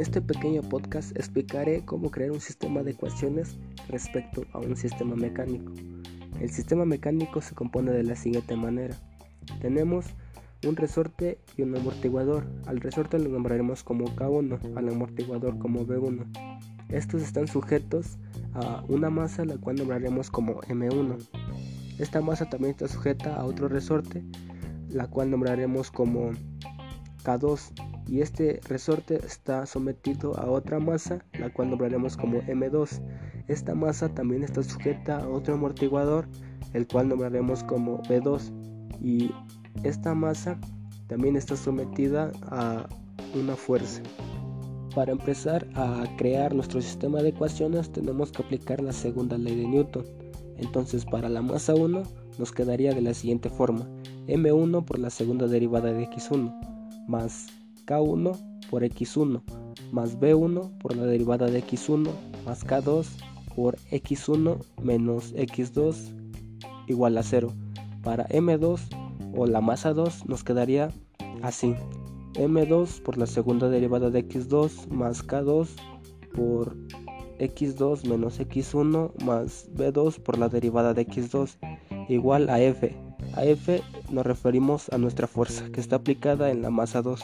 este pequeño podcast explicaré cómo crear un sistema de ecuaciones respecto a un sistema mecánico. El sistema mecánico se compone de la siguiente manera. Tenemos un resorte y un amortiguador. Al resorte lo nombraremos como K1, al amortiguador como B1. Estos están sujetos a una masa la cual nombraremos como M1. Esta masa también está sujeta a otro resorte, la cual nombraremos como K2 y este resorte está sometido a otra masa, la cual nombraremos como M2. Esta masa también está sujeta a otro amortiguador, el cual nombraremos como B2 y esta masa también está sometida a una fuerza. Para empezar a crear nuestro sistema de ecuaciones tenemos que aplicar la segunda ley de Newton. Entonces para la masa 1 nos quedaría de la siguiente forma. M1 por la segunda derivada de x1 más K1 por x1 más B1 por la derivada de x1 más K2 por x1 menos x2 igual a 0. Para M2 o la masa 2 nos quedaría así. M2 por la segunda derivada de x2 más K2 por x2 menos x1 más b2 por la derivada de x2 igual a f. A f nos referimos a nuestra fuerza que está aplicada en la masa 2.